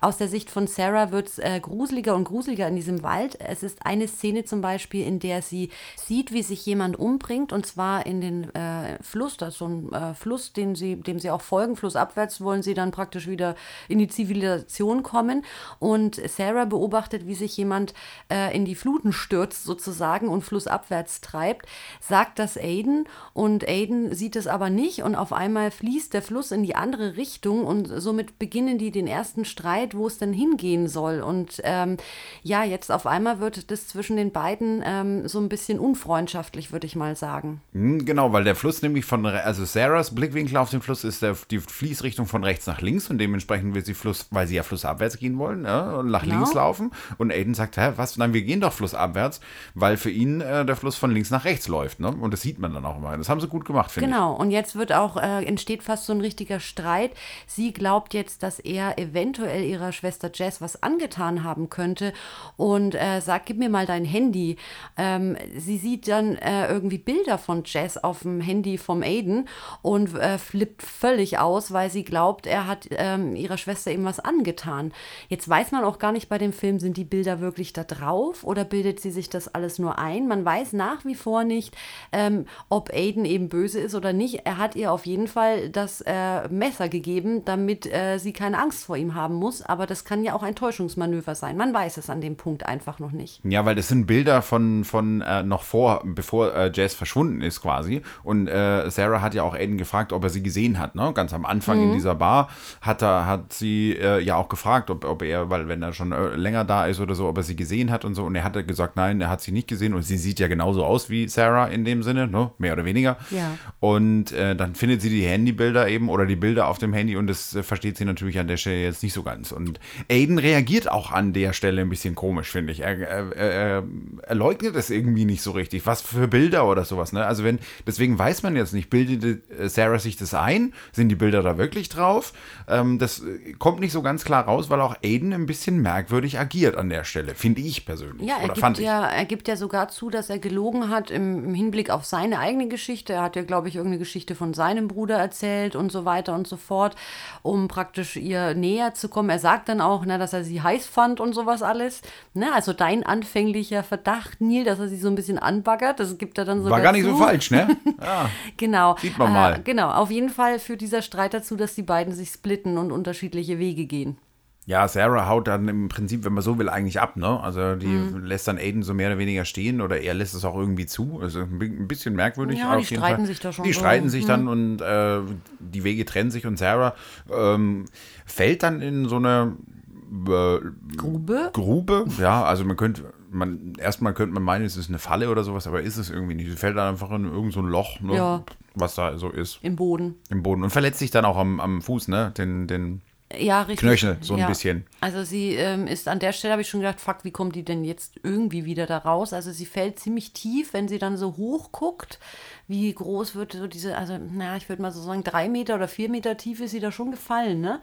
aus der Sicht von Sarah wird es äh, gruseliger und gruseliger in diesem Wald. Es ist eine Szene zum Beispiel, in der sie sieht, wie sich jemand umbringt und zwar in den äh, Fluss, das ist so ein äh, Fluss, den sie, dem sie auch folgen. Flussabwärts wollen sie dann praktisch wieder in die Zivilisation kommen. Und Sarah beobachtet, wie sich jemand äh, in die Fluten stürzt sozusagen und flussabwärts treibt, sagt das Aiden und Aiden sieht es aber nicht und auf einmal fließt der Fluss in die andere Richtung und somit beginnen die den ersten Streit, wo es denn hingehen soll. Und ähm, ja, jetzt auf einmal wird das zwischen den beiden ähm, so ein bisschen unfreundschaftlich, würde ich mal sagen. Hm, genau, weil der Fluss nämlich von, also Sarahs Blickwinkel auf den Fluss ist der, die Fließrichtung von rechts nach links und dementsprechend will sie Fluss, weil sie ja flussabwärts gehen wollen, ja, und nach genau. links laufen. Und Aiden sagt, hä, was? Nein, wir gehen doch flussabwärts, weil für ihn äh, der Fluss von links nach rechts läuft. Ne? Und das sieht man dann auch immer. Das haben sie gut gemacht, finde genau. ich. Genau, und jetzt wird auch, äh, entsteht fast so ein richtiger Streit. Sie glaubt jetzt, dass er eventuell ihrer Schwester Jess was angetan haben könnte und äh, sagt, gib mir mal dein Handy. Ähm, sie sieht dann äh, irgendwie Bilder von Jess auf dem Handy vom Aiden und äh, flippt völlig aus, weil sie glaubt, er hat ähm, ihrer Schwester eben was angetan. Jetzt weiß man auch gar nicht bei dem Film, sind die Bilder wirklich da drauf oder bildet sie sich das alles nur ein? Man weiß nach wie vor nicht, ähm, ob Aiden eben böse ist oder nicht. Er hat ihr auf jeden Fall das äh, Messer gegeben, damit äh, sie keine Angst vor ihm haben muss. Aber das kann ja auch ein Täuschungsmanöver sein. Man weiß es an dem Punkt einfach noch nicht. Ja, weil das sind Bilder von, von äh, noch vor, bevor äh, Jazz verschwunden ist quasi. Und äh, Sarah hat ja auch Aiden gefragt, ob er sie gesehen hat. Ne? Ganz am Anfang mhm. in dieser Bar hat, er, hat sie äh, ja auch gefragt, ob, ob er, weil wenn er schon äh, länger da ist oder so, ob er sie gesehen hat und so. Und er hat gesagt, nein, er hat sie nicht gesehen. Und sie sieht ja genauso aus wie Sarah in dem Sinne, ne? mehr oder weniger. Ja. Und äh, dann findet sie die Handybilder eben oder die Bilder auf dem Handy und das versteht sie natürlich an der Stelle jetzt nicht so ganz. Und Und Aiden reagiert auch an der Stelle ein bisschen komisch, finde ich. Er, er, er, leugnet es irgendwie nicht so richtig. Was für Bilder oder sowas, ne? Also wenn, deswegen weiß man jetzt nicht, bildet Sarah sich das ein? Sind die Bilder da wirklich drauf? Ähm, das kommt nicht so ganz klar raus, weil auch Aiden ein bisschen merkwürdig agiert an der Stelle, finde ich persönlich. Ja, er gibt ja, er gibt ja sogar zu, dass er gelogen hat im, im Hinblick auf seine eigene Geschichte. Er hat ja, glaube ich, irgendeine Geschichte von seinem Bruder erzählt und so weiter und so fort, um praktisch ihr näher zu kommen. Er sagt dann auch, ne, dass er sie heiß fand und sowas alles. Ne, also dein anfänglicher Verdacht, Neil, dass er sie so ein bisschen anbaggert, das gibt er dann so. War gar nicht so falsch, ne? Ja. genau. Sieht man mal. Äh, genau, auf jeden Fall führt dieser Streit dazu, dass die beiden sich splitten und unterschiedliche Wege gehen. Ja, Sarah haut dann im Prinzip, wenn man so will, eigentlich ab, ne? Also die mhm. lässt dann Aiden so mehr oder weniger stehen oder er lässt es auch irgendwie zu. Also ein bisschen merkwürdig. Ja, die streiten Fall. sich da schon. Die so. streiten sich mhm. dann und äh, die Wege trennen sich und Sarah ähm, fällt dann in so eine äh, Grube. Grube, ja, also man könnte, man, erstmal könnte man meinen, es ist eine Falle oder sowas, aber ist es irgendwie nicht. Sie fällt dann einfach in irgendein so Loch, ne? ja. was da so ist. Im Boden. Im Boden und verletzt sich dann auch am, am Fuß, ne? Den, den ja, richtig. Knöchel, so ein ja. bisschen. Also sie ähm, ist an der Stelle, habe ich schon gedacht, fuck, wie kommt die denn jetzt irgendwie wieder da raus? Also sie fällt ziemlich tief, wenn sie dann so hoch guckt. Wie groß wird so diese, also naja, ich würde mal so sagen, drei Meter oder vier Meter tief ist sie da schon gefallen, ne?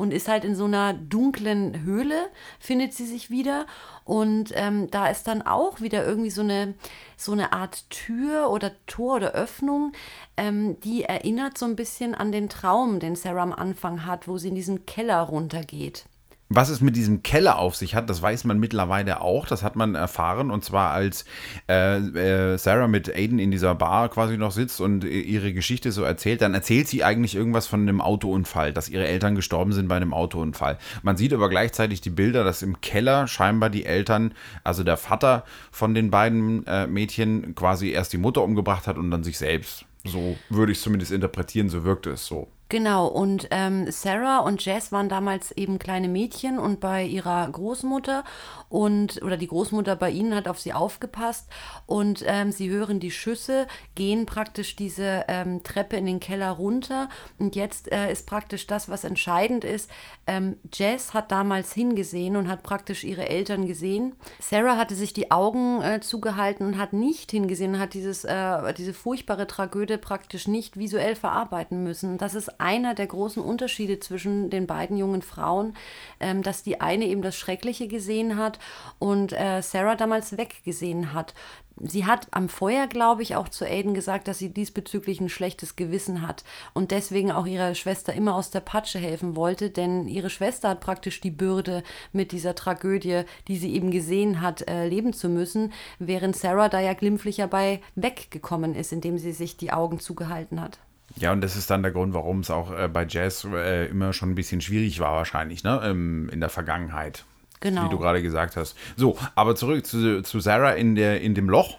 Und ist halt in so einer dunklen Höhle, findet sie sich wieder. Und ähm, da ist dann auch wieder irgendwie so eine, so eine Art Tür oder Tor oder Öffnung, ähm, die erinnert so ein bisschen an den Traum, den Sarah am Anfang hat, wo sie in diesen Keller runtergeht. Was es mit diesem Keller auf sich hat, das weiß man mittlerweile auch. Das hat man erfahren. Und zwar als äh, äh, Sarah mit Aiden in dieser Bar quasi noch sitzt und ihre Geschichte so erzählt, dann erzählt sie eigentlich irgendwas von einem Autounfall, dass ihre Eltern gestorben sind bei einem Autounfall. Man sieht aber gleichzeitig die Bilder, dass im Keller scheinbar die Eltern, also der Vater von den beiden äh, Mädchen, quasi erst die Mutter umgebracht hat und dann sich selbst. So würde ich es zumindest interpretieren, so wirkt es so. Genau, und ähm, Sarah und Jess waren damals eben kleine Mädchen und bei ihrer Großmutter und oder die Großmutter bei ihnen hat auf sie aufgepasst und ähm, sie hören die Schüsse, gehen praktisch diese ähm, Treppe in den Keller runter und jetzt äh, ist praktisch das, was entscheidend ist. Ähm, Jess hat damals hingesehen und hat praktisch ihre Eltern gesehen. Sarah hatte sich die Augen äh, zugehalten und hat nicht hingesehen, hat dieses, äh, diese furchtbare Tragödie praktisch nicht visuell verarbeiten müssen. Das ist einer der großen Unterschiede zwischen den beiden jungen Frauen, ähm, dass die eine eben das Schreckliche gesehen hat und äh, Sarah damals weggesehen hat. Sie hat am Feuer, glaube ich, auch zu Aiden gesagt, dass sie diesbezüglich ein schlechtes Gewissen hat und deswegen auch ihrer Schwester immer aus der Patsche helfen wollte, denn ihre Schwester hat praktisch die Bürde mit dieser Tragödie, die sie eben gesehen hat, äh, leben zu müssen, während Sarah da ja glimpflich dabei weggekommen ist, indem sie sich die Augen zugehalten hat. Ja, und das ist dann der Grund, warum es auch äh, bei Jazz äh, immer schon ein bisschen schwierig war, wahrscheinlich, ne? Ähm, in der Vergangenheit. Genau. Wie du gerade gesagt hast. So, aber zurück zu, zu Sarah in, der, in dem Loch.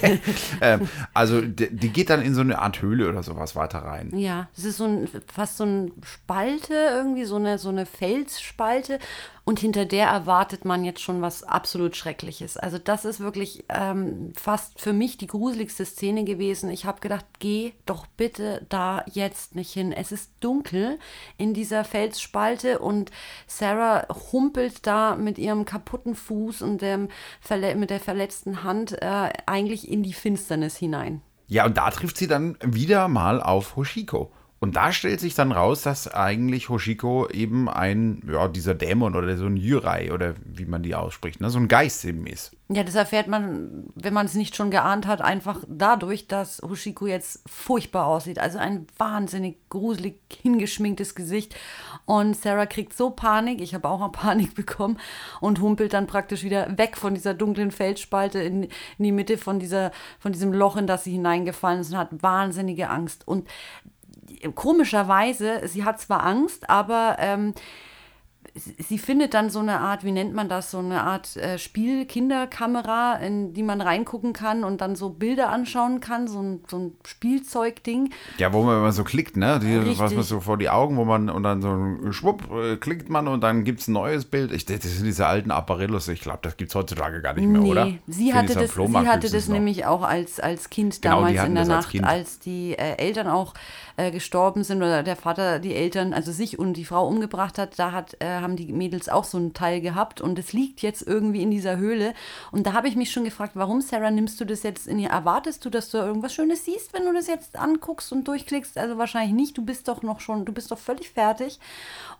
ähm, also, die, die, geht dann in so eine Art Höhle oder sowas weiter rein. Ja, es ist so ein, fast so eine Spalte, irgendwie so eine, so eine Felsspalte. Und hinter der erwartet man jetzt schon was absolut Schreckliches. Also das ist wirklich ähm, fast für mich die gruseligste Szene gewesen. Ich habe gedacht, geh doch bitte da jetzt nicht hin. Es ist dunkel in dieser Felsspalte und Sarah humpelt da mit ihrem kaputten Fuß und dem mit der verletzten Hand äh, eigentlich in die Finsternis hinein. Ja, und da trifft sie dann wieder mal auf Hoshiko. Und da stellt sich dann raus, dass eigentlich Hoshiko eben ein, ja, dieser Dämon oder so ein Yurai oder wie man die ausspricht, ne, so ein Geist eben ist. Ja, das erfährt man, wenn man es nicht schon geahnt hat, einfach dadurch, dass Hoshiko jetzt furchtbar aussieht. Also ein wahnsinnig gruselig hingeschminktes Gesicht. Und Sarah kriegt so Panik, ich habe auch Panik bekommen und humpelt dann praktisch wieder weg von dieser dunklen Felsspalte in, in die Mitte von, dieser, von diesem Loch, in das sie hineingefallen ist und hat wahnsinnige Angst. Und komischerweise, sie hat zwar Angst, aber ähm, sie findet dann so eine Art, wie nennt man das, so eine Art äh, Spielkinderkamera, in die man reingucken kann und dann so Bilder anschauen kann, so ein, so ein Spielzeugding. Ja, wo man immer so klickt, ne? Die, was man so vor die Augen, wo man und dann so schwupp, äh, klickt man und dann gibt es ein neues Bild. Ich, das sind diese alten Apparillos, ich glaube, das gibt es heutzutage gar nicht mehr, nee, oder? Sie hatte das, sie hatte das nämlich auch als, als Kind genau, damals in der Nacht, als, als die äh, Eltern auch äh, gestorben sind oder der Vater die Eltern, also sich und die Frau umgebracht hat, da hat, äh, haben die Mädels auch so ein Teil gehabt und es liegt jetzt irgendwie in dieser Höhle. Und da habe ich mich schon gefragt, warum, Sarah, nimmst du das jetzt in ihr? Erwartest du, dass du irgendwas Schönes siehst, wenn du das jetzt anguckst und durchklickst? Also wahrscheinlich nicht. Du bist doch noch schon, du bist doch völlig fertig.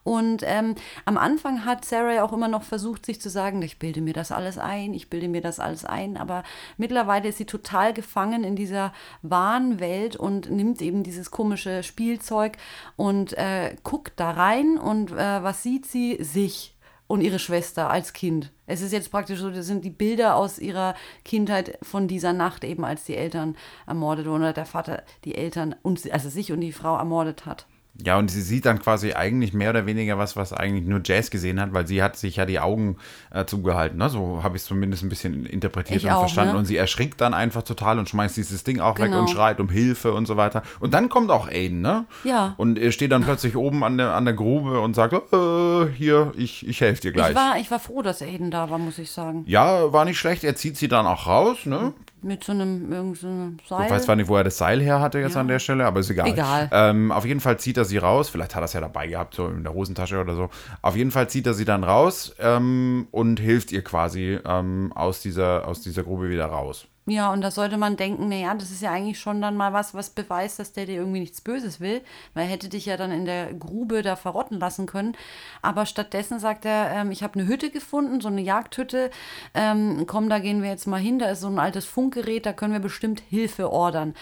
Und ähm, am Anfang hat Sarah ja auch immer noch versucht, sich zu sagen, ich bilde mir das alles ein, ich bilde mir das alles ein. Aber mittlerweile ist sie total gefangen in dieser wahren Welt und nimmt eben dieses komische Spielzeug und äh, guckt da rein und äh, was sieht sie? Sich und ihre Schwester als Kind. Es ist jetzt praktisch so, das sind die Bilder aus ihrer Kindheit von dieser Nacht, eben als die Eltern ermordet wurden oder der Vater die Eltern, und, also sich und die Frau ermordet hat. Ja, und sie sieht dann quasi eigentlich mehr oder weniger was, was eigentlich nur Jazz gesehen hat, weil sie hat sich ja die Augen äh, zugehalten. Ne? So habe ich es zumindest ein bisschen interpretiert Ich und auch, verstanden. ne? Und sie erschrickt dann einfach total und schmeißt dieses Ding auch weg Genau. und schreit um Hilfe und so weiter. Und dann kommt auch Aiden, ne? Ja. Und er steht dann plötzlich oben an der, an der Grube und sagt, äh, hier, ich, ich helfe dir gleich. Ich war, ich war froh, dass Aiden da war, muss ich sagen. ja, war nicht schlecht. Er zieht sie dann auch raus, ne? Mit so einem, irgend so einem Seil. Ich weiß zwar nicht, wo er das Seil her hatte jetzt Ja. an der Stelle, aber ist egal. Egal. Ähm, auf jeden Fall zieht er sie raus. Vielleicht hat er es ja dabei gehabt, so in der Hosentasche oder so. Auf jeden Fall zieht er sie dann raus ähm, und hilft ihr quasi ähm, aus, dieser, aus dieser Grube wieder raus. Ja, und da sollte man denken, naja, das ist ja eigentlich schon dann mal was, was beweist, dass der dir irgendwie nichts Böses will, weil er hätte dich ja dann in der Grube da verrotten lassen können. Aber stattdessen sagt er, ähm, ich habe eine Hütte gefunden, so eine Jagdhütte. Ähm, komm, da gehen wir jetzt mal hin, da ist so ein altes Funkgerät, da können wir bestimmt Hilfe ordern.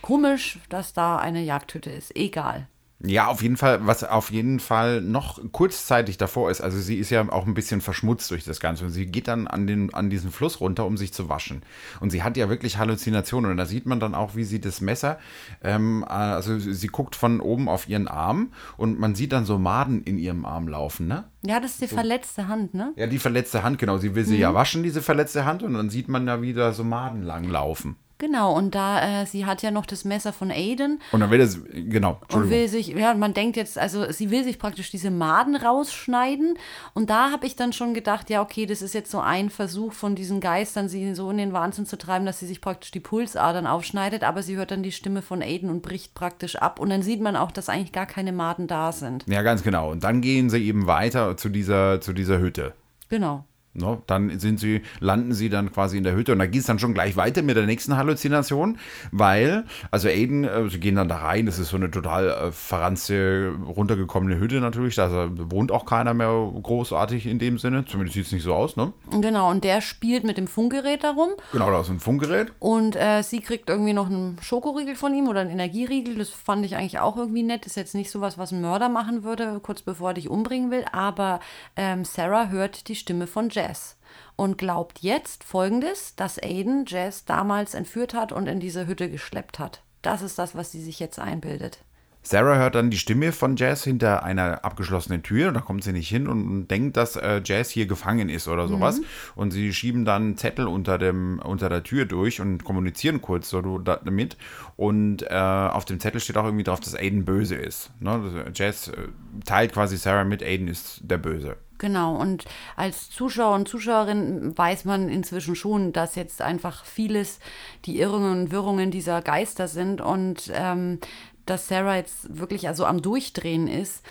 Komisch, dass da eine Jagdhütte ist. Egal. Ja, auf jeden Fall, was auf jeden Fall noch kurzzeitig davor ist, also sie ist ja auch ein bisschen verschmutzt durch das Ganze und sie geht dann an, den, an diesen Fluss runter, um sich zu waschen. Und sie hat ja wirklich Halluzinationen und da sieht man dann auch, wie sie das Messer, ähm, also sie guckt von oben auf ihren Arm und man sieht dann so Maden in ihrem Arm laufen, ne? Ja, das ist die verletzte Hand, ne? Ja, die verletzte Hand, genau. Sie will sie ja waschen, diese verletzte Hand, und dann sieht man da wieder so Maden lang laufen. Genau, und da, äh, sie hat ja noch das Messer von Aiden Und dann will es, genau, und will sich, ja, man denkt jetzt, also sie will sich praktisch diese Maden rausschneiden. Und da habe ich dann schon gedacht, ja, okay, das ist jetzt so ein Versuch von diesen Geistern, sie so in den Wahnsinn zu treiben, dass sie sich praktisch die Pulsadern aufschneidet. Aber sie hört dann die Stimme von Aiden und bricht praktisch ab. Und dann sieht man auch, dass eigentlich gar keine Maden da sind. Ja, ganz genau. Und dann gehen sie eben weiter zu dieser, zu dieser Hütte. Genau. Ne? Dann sind sie, landen sie dann quasi in der Hütte und da geht es dann schon gleich weiter mit der nächsten Halluzination, weil, also Aiden, äh, sie gehen dann da rein, das ist so eine total äh, verranzte, runtergekommene Hütte natürlich, da wohnt auch keiner mehr großartig in dem Sinne, zumindest sieht es nicht so aus, ne? Genau, und der spielt mit dem Funkgerät darum. Genau, da ist ein Funkgerät. Und äh, sie kriegt irgendwie noch einen Schokoriegel von ihm oder einen Energieriegel. Das fand ich eigentlich auch irgendwie nett. Ist jetzt nicht sowas, was ein Mörder machen würde, kurz bevor er dich umbringen will. Aber ähm, Sarah hört die Stimme von Jazz und glaubt jetzt folgendes, dass Aiden Jazz damals entführt hat und in diese Hütte geschleppt hat. Das ist das, was sie sich jetzt einbildet. Sarah hört dann die Stimme von Jazz hinter einer abgeschlossenen Tür. Da kommt sie nicht hin und denkt, dass äh, Jazz hier gefangen ist oder sowas. Und sie schieben dann Zettel unter, dem, unter der Tür durch und kommunizieren kurz so damit. Und äh, auf dem Zettel steht auch irgendwie drauf, dass Aiden böse ist. Ne? Das- Jazz äh, teilt quasi Sarah mit, Aiden ist der Böse. Genau, und als Zuschauer und Zuschauerin weiß man inzwischen schon, dass jetzt einfach vieles die Irrungen und Wirrungen dieser Geister sind und ähm, dass Sarah jetzt wirklich also am Durchdrehen ist.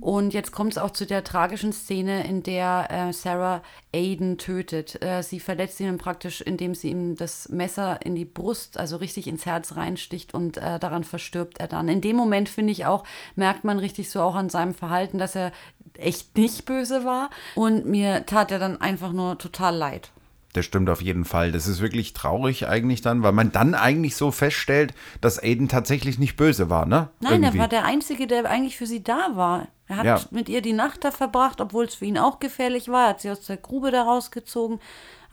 Und jetzt kommt es auch zu der tragischen Szene, in der äh, Sarah Aiden tötet. Äh, sie verletzt ihn praktisch, indem sie ihm das Messer in die Brust, also richtig ins Herz reinsticht und äh, daran verstirbt er dann. In dem Moment, finde ich auch, merkt man richtig so auch an seinem Verhalten, dass er echt nicht böse war. Und mir tat er dann einfach nur total leid. Das stimmt auf jeden Fall. Das ist wirklich traurig eigentlich dann, weil man dann eigentlich so feststellt, dass Aiden tatsächlich nicht böse war, ne? Nein, Irgendwie. er war der Einzige, der eigentlich für sie da war. Er hat Ja. mit ihr die Nacht da verbracht, obwohl es für ihn auch gefährlich war. Er hat sie aus der Grube da rausgezogen.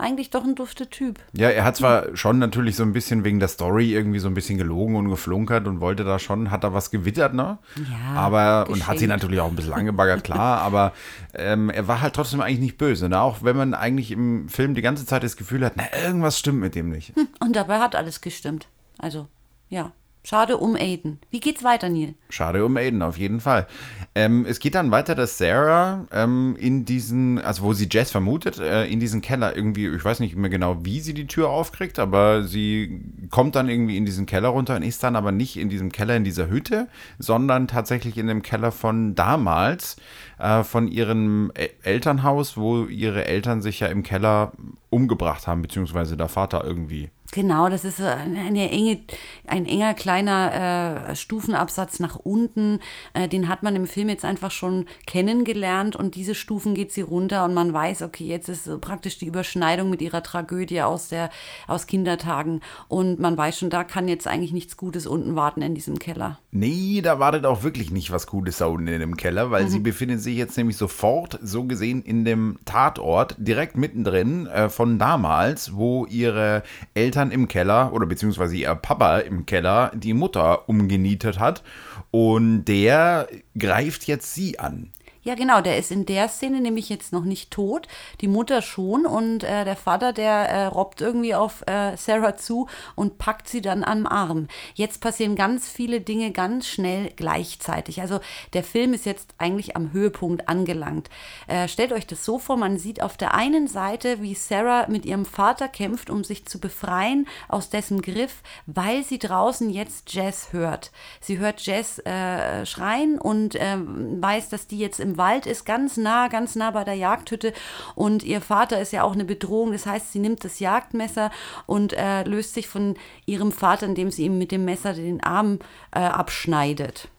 Eigentlich doch ein dufter Typ. Ja, er hat zwar schon natürlich so ein bisschen wegen der Story irgendwie so ein bisschen gelogen und geflunkert und wollte da schon, hat da was gewittert, ne? Ja, Aber, und hat sie natürlich auch ein bisschen angebaggert, klar, aber ähm, er war halt trotzdem eigentlich nicht böse, ne? Auch wenn man eigentlich im Film die ganze Zeit das Gefühl hat, na, irgendwas stimmt mit dem nicht. Und dabei hat alles gestimmt. Also, ja. Schade um Aiden. Wie geht's weiter, Neil? Schade um Aiden, auf jeden Fall. Ähm, es geht dann weiter, dass Sarah ähm, in diesen, also wo sie Jess vermutet, äh, in diesen Keller irgendwie, ich weiß nicht mehr genau, wie sie die Tür aufkriegt, aber sie kommt dann irgendwie in diesen Keller runter und ist dann aber nicht in diesem Keller, in dieser Hütte, sondern tatsächlich in dem Keller von damals, äh, von ihrem El Elternhaus, wo ihre Eltern sich ja im Keller umgebracht haben, beziehungsweise der Vater irgendwie. Genau, das ist eine, enge, ein enger kleiner äh, Stufenabsatz nach unten. Äh, den hat man im Film jetzt einfach schon kennengelernt und diese Stufen geht sie runter und man weiß, okay, jetzt ist so praktisch die Überschneidung mit ihrer Tragödie aus der aus Kindertagen und man weiß schon, da kann jetzt eigentlich nichts Gutes unten warten in diesem Keller. Nee, da wartet auch wirklich nicht was Gutes da unten in dem Keller, weil mhm. sie befindet sich jetzt nämlich sofort, so gesehen, in dem Tatort, direkt mittendrin äh, von damals, wo ihre Eltern im Keller oder beziehungsweise ihr Papa im Keller die Mutter umgenietet hat und der greift jetzt sie an. Ja, genau, der ist in der Szene nämlich jetzt noch nicht tot, die Mutter schon und äh, der Vater, der äh, robbt irgendwie auf äh, Sarah zu und packt sie dann am Arm. Jetzt passieren ganz viele Dinge ganz schnell gleichzeitig. Also der Film ist jetzt eigentlich am Höhepunkt angelangt. Äh, stellt euch das so vor, man sieht auf der einen Seite, wie Sarah mit ihrem Vater kämpft, um sich zu befreien aus dessen Griff, weil sie draußen jetzt Jazz hört. Sie hört Jazz äh, schreien und ähm, weiß, dass die jetzt im im Wald ist, ganz nah, ganz nah bei der Jagdhütte. Und ihr Vater ist ja auch eine Bedrohung. Das heißt, sie nimmt das Jagdmesser und äh, löst sich von ihrem Vater, indem sie ihm mit dem Messer den Arm äh, abschneidet.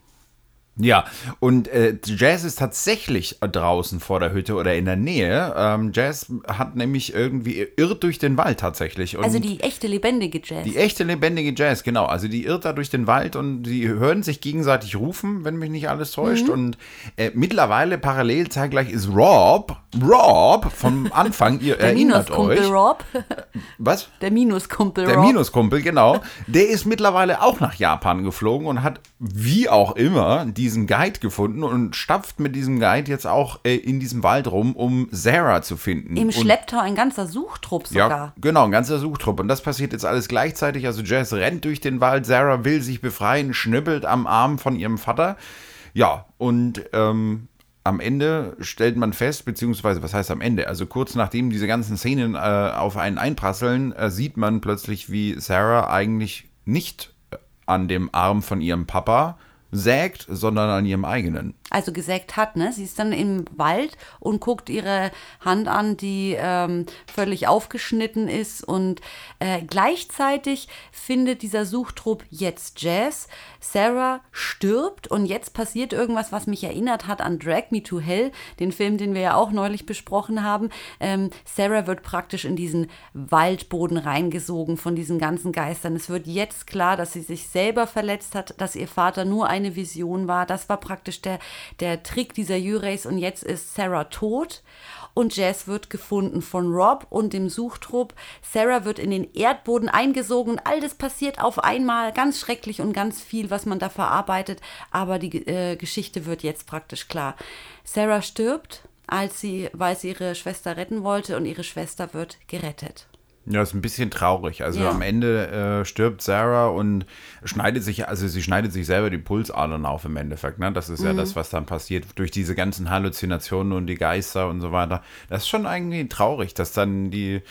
Ja, und äh, Jazz ist tatsächlich draußen vor der Hütte oder in der Nähe. Ähm, Jazz hat nämlich irgendwie irrt durch den Wald tatsächlich. Und also die echte lebendige Jazz. Die echte lebendige Jazz, genau. Also die irrt da durch den Wald und die hören sich gegenseitig rufen, wenn mich nicht alles täuscht. Mhm. Und äh, mittlerweile parallel zeitgleich ist Rob, Rob vom Anfang, ihr der erinnert euch. Rob. Was? Der Minuskumpel Rob. Der Minuskumpel, genau. Der ist mittlerweile auch nach Japan geflogen und hat wie auch immer die diesen Guide gefunden und stapft mit diesem Guide jetzt auch äh, in diesem Wald rum, um Sarah zu finden. Im Schlepptau ein ganzer Suchtrupp sogar. Ja, genau, ein ganzer Suchtrupp. Und das passiert jetzt alles gleichzeitig. Also Jess rennt durch den Wald, Sarah will sich befreien, schnippelt am Arm von ihrem Vater. Ja, und ähm, am Ende stellt man fest, beziehungsweise was heißt am Ende? Also kurz nachdem diese ganzen Szenen äh, auf einen einprasseln, äh, sieht man plötzlich, wie Sarah eigentlich nicht an dem Arm von ihrem Papa sägt, sondern an ihrem eigenen. Also gesägt hat, ne? Sie ist dann im Wald und guckt ihre Hand an, die ähm, völlig aufgeschnitten ist. Und äh, gleichzeitig findet dieser Suchtrupp jetzt Jazz. Sarah stirbt und jetzt passiert irgendwas, was mich erinnert hat an Drag Me to Hell, den Film, den wir ja auch neulich besprochen haben. Ähm, Sarah wird praktisch in diesen Waldboden reingesogen von diesen ganzen Geistern. Es wird jetzt klar, dass sie sich selber verletzt hat, dass ihr Vater nur ein eine Vision war. Das war praktisch der, der Trick dieser U-Race und jetzt ist Sarah tot und Jazz wird gefunden von Rob und dem Suchtrupp. Sarah wird in den Erdboden eingesogen und all das passiert auf einmal. Ganz schrecklich und ganz viel, was man da verarbeitet. Aber die äh, Geschichte wird jetzt praktisch klar. Sarah stirbt, als sie, weil sie ihre Schwester retten wollte und ihre Schwester wird gerettet. Ja, ist ein bisschen traurig. Also ja. am Ende äh, stirbt Sarah und schneidet sich, also sie schneidet sich selber die Pulsadern auf im Endeffekt. Ne? Das ist mhm. ja das, was dann passiert durch diese ganzen Halluzinationen und die Geister und so weiter. Das ist schon irgendwie traurig, dass dann die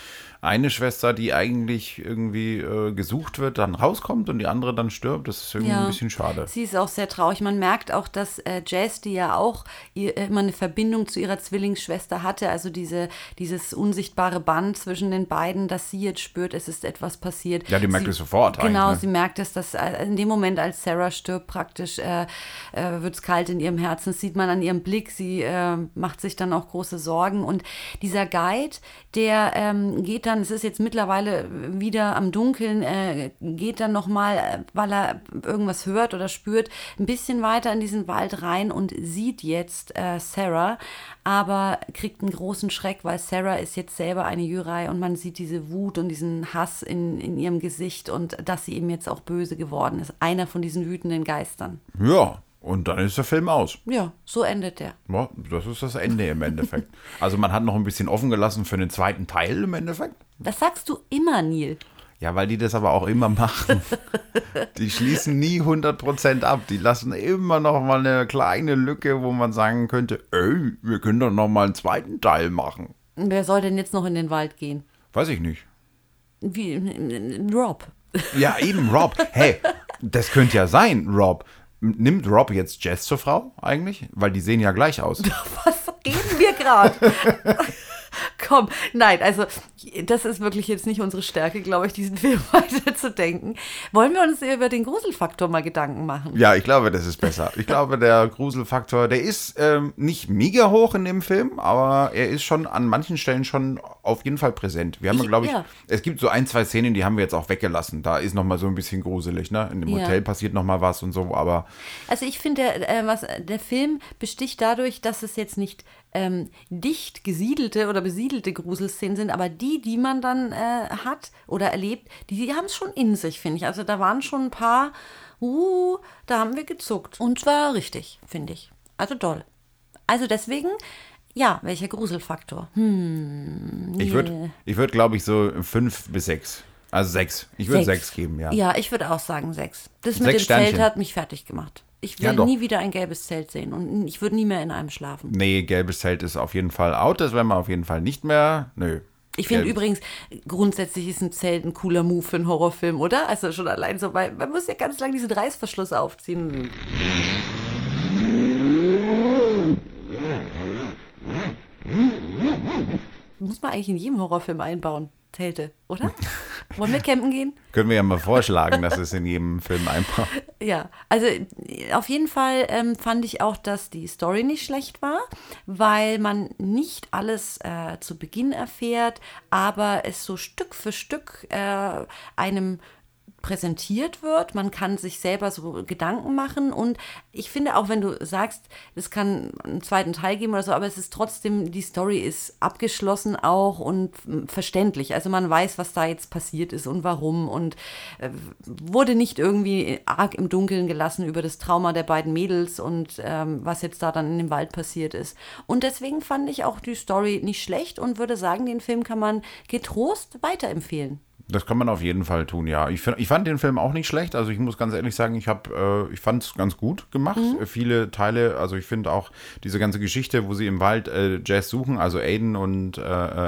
eine Schwester, die eigentlich irgendwie äh, gesucht wird, dann rauskommt und die andere dann stirbt. Das ist irgendwie ja. ein bisschen schade. Sie ist auch sehr traurig. Man merkt auch, dass äh, Jazz, die ja auch ihr, äh, immer eine Verbindung zu ihrer Zwillingsschwester hatte, also diese, dieses unsichtbare Band zwischen den beiden, dass sie jetzt spürt, es ist etwas passiert. Ja, die merkt sie, es sofort. Genau, ne? sie merkt es, dass äh, in dem Moment, als Sarah stirbt, praktisch äh, äh, wird es kalt in ihrem Herzen. Das sieht man an ihrem Blick. Sie macht sich dann auch große Sorgen. Und dieser Guide, der ähm, geht dann, es ist jetzt mittlerweile wieder am Dunkeln, äh, geht dann nochmal, äh, weil er irgendwas hört oder spürt, ein bisschen weiter in diesen Wald rein und sieht jetzt äh, Sarah, aber kriegt einen großen Schreck, weil Sarah ist jetzt selber eine Jürei und man sieht diese Wut und diesen Hass in, in ihrem Gesicht und dass sie eben jetzt auch böse geworden ist. Einer von diesen wütenden Geistern. Ja, und dann ist der Film aus. Ja, so endet der. Ja, das ist das Ende im Endeffekt. also man hat noch ein bisschen offen gelassen für den zweiten Teil im Endeffekt. Das sagst du immer, Neil. Ja, weil die das aber auch immer machen. Die schließen nie 100% ab. Die lassen immer noch mal eine kleine Lücke, wo man sagen könnte, ey, wir können doch noch mal einen zweiten Teil machen. Wer soll denn jetzt noch in den Wald gehen? Weiß ich nicht. Wie Rob. Ja, eben, Rob. Hey, das könnte ja sein, Rob. Nimmt Rob jetzt Jess zur Frau eigentlich? Weil die sehen ja gleich aus. Was reden wir gerade? Komm, nein, also das ist wirklich jetzt nicht unsere Stärke, glaube ich, diesen Film weiterzudenken. Wollen wir uns über den Gruselfaktor mal Gedanken machen? Ja, ich glaube, das ist besser. Ich glaube, der Gruselfaktor, der ist ähm, nicht mega hoch in dem Film, aber er ist schon an manchen Stellen schon auf jeden Fall präsent. Wir haben, glaube ich, ja. es gibt so ein, zwei Szenen, die haben wir jetzt auch weggelassen. Da ist noch mal so ein bisschen gruselig, ne? In dem Ja. Hotel passiert noch mal was und so, aber Also ich finde, der, äh, was, der Film besticht dadurch, dass es jetzt nicht ähm, dicht gesiedelte oder besiedelte Gruselszenen sind, aber die, die man dann äh, hat oder erlebt, die, die haben es schon in sich, finde ich. Also da waren schon ein paar, uh, da haben wir gezuckt. Und zwar richtig, finde ich. Also doll. Also deswegen, ja, welcher Gruselfaktor? Hm, ich würde, ich würde, glaube ich, so fünf bis sechs. Also sechs. Ich würde sechs. geben, ja. Ja, ich würde auch sagen sechs. Das mit Sechs dem Zelt Sternchen. hat mich fertig gemacht. Ich Ja, will doch. nie wieder ein gelbes Zelt sehen und ich würde nie mehr in einem schlafen. Nee, gelbes Zelt ist auf jeden Fall out. Das werden wir auf jeden Fall nicht mehr. Nö. Ich finde übrigens, grundsätzlich ist ein Zelt ein cooler Move für einen Horrorfilm, oder? Also schon allein so, weil man muss ja ganz lang diesen Reißverschluss aufziehen. Muss man eigentlich in jedem Horrorfilm einbauen, Zelte, oder? Wollen wir campen gehen? Können wir ja mal vorschlagen, dass es in jedem Film einbaut. Ja, also auf jeden Fall ähm, fand ich auch, dass die Story nicht schlecht war, weil man nicht alles äh, zu Beginn erfährt, aber es so Stück für Stück äh, einem präsentiert wird. Man kann sich selber so Gedanken machen und ich finde auch, wenn du sagst, es kann einen zweiten Teil geben oder so, aber es ist trotzdem, die Story ist abgeschlossen auch und verständlich. Also man weiß, was da jetzt passiert ist und warum und äh, wurde nicht irgendwie arg im Dunkeln gelassen über das Trauma der beiden Mädels und ähm, was jetzt da dann in dem Wald passiert ist. Und deswegen fand ich auch die Story nicht schlecht und würde sagen, den Film kann man getrost weiterempfehlen. Das kann man auf jeden Fall tun, ja. Ich, ich fand den Film auch nicht schlecht. Also ich muss ganz ehrlich sagen, ich habe, äh, ich fand es ganz gut gemacht. Äh, Viele Teile, also ich finde auch diese ganze Geschichte, wo sie im Wald äh, Jazz suchen, also Aiden und äh,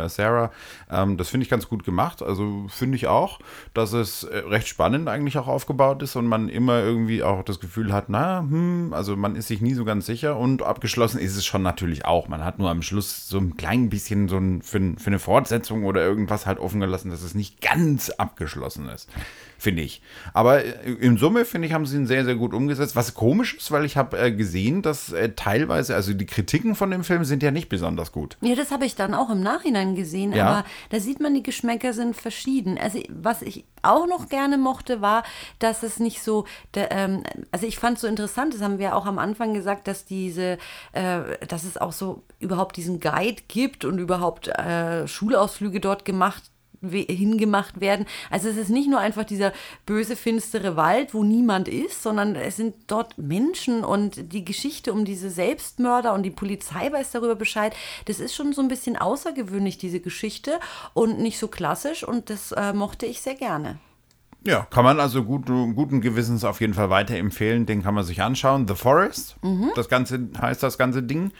äh, Sarah, ähm, das finde ich ganz gut gemacht. Also finde ich auch, dass es äh, recht spannend eigentlich auch aufgebaut ist und man immer irgendwie auch das Gefühl hat, na, hm, also man ist sich nie so ganz sicher und abgeschlossen ist es schon natürlich auch. Man hat nur am Schluss so ein klein bisschen so ein, für, ein- für eine Fortsetzung oder irgendwas halt offen gelassen, dass es nicht ganz abgeschlossen ist, finde ich. Aber äh, in Summe, finde ich, haben sie ihn sehr, sehr gut umgesetzt. Was komisch ist, weil ich habe äh, gesehen, dass äh, teilweise, also die Kritiken von dem Film sind ja nicht besonders gut. Ja, das habe ich dann auch im Nachhinein gesehen, Ja. aber da sieht man, die Geschmäcker sind verschieden. Also was ich auch noch gerne mochte, war, dass es nicht so, der, ähm, also ich fand es so interessant, das haben wir auch am Anfang gesagt, dass diese, äh, dass es auch so überhaupt diesen Guide gibt und überhaupt äh, Schulausflüge dort gemacht hingemacht werden. Also es ist nicht nur einfach dieser böse, finstere Wald, wo niemand ist, sondern es sind dort Menschen und die Geschichte um diese Selbstmörder und die Polizei weiß darüber Bescheid. Das ist schon so ein bisschen außergewöhnlich, diese Geschichte und nicht so klassisch und das äh, mochte ich sehr gerne. Ja, kann man also gut, guten Gewissens auf jeden Fall weiterempfehlen. Den kann man sich anschauen. The Forest, das ganze heißt das ganze Ding,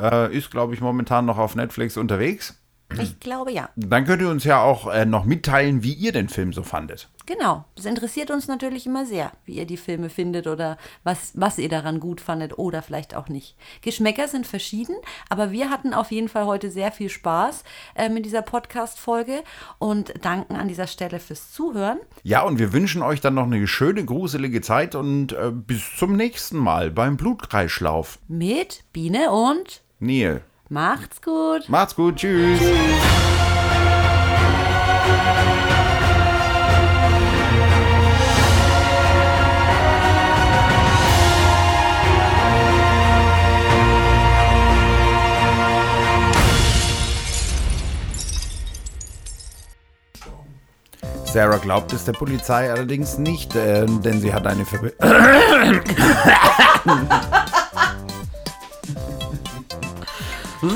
äh, ist glaube ich momentan noch auf Netflix unterwegs. Ich glaube ja. Dann könnt ihr uns ja auch äh, noch mitteilen, wie ihr den Film so fandet. Genau. Das interessiert uns natürlich immer sehr, wie ihr die Filme findet oder was, was ihr daran gut fandet oder vielleicht auch nicht. Geschmäcker sind verschieden, aber wir hatten auf jeden Fall heute sehr viel Spaß äh, mit dieser Podcast-Folge und danken an dieser Stelle fürs Zuhören. Ja, und wir wünschen euch dann noch eine schöne, gruselige Zeit und äh, bis zum nächsten Mal beim Blutkreislauf. Mit Biene und Neil. Macht's gut. Macht's gut, tschüss. Sarah glaubt es der Polizei allerdings nicht, äh, denn sie hat eine Verbindung. Click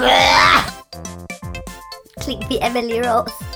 the Emily Rose.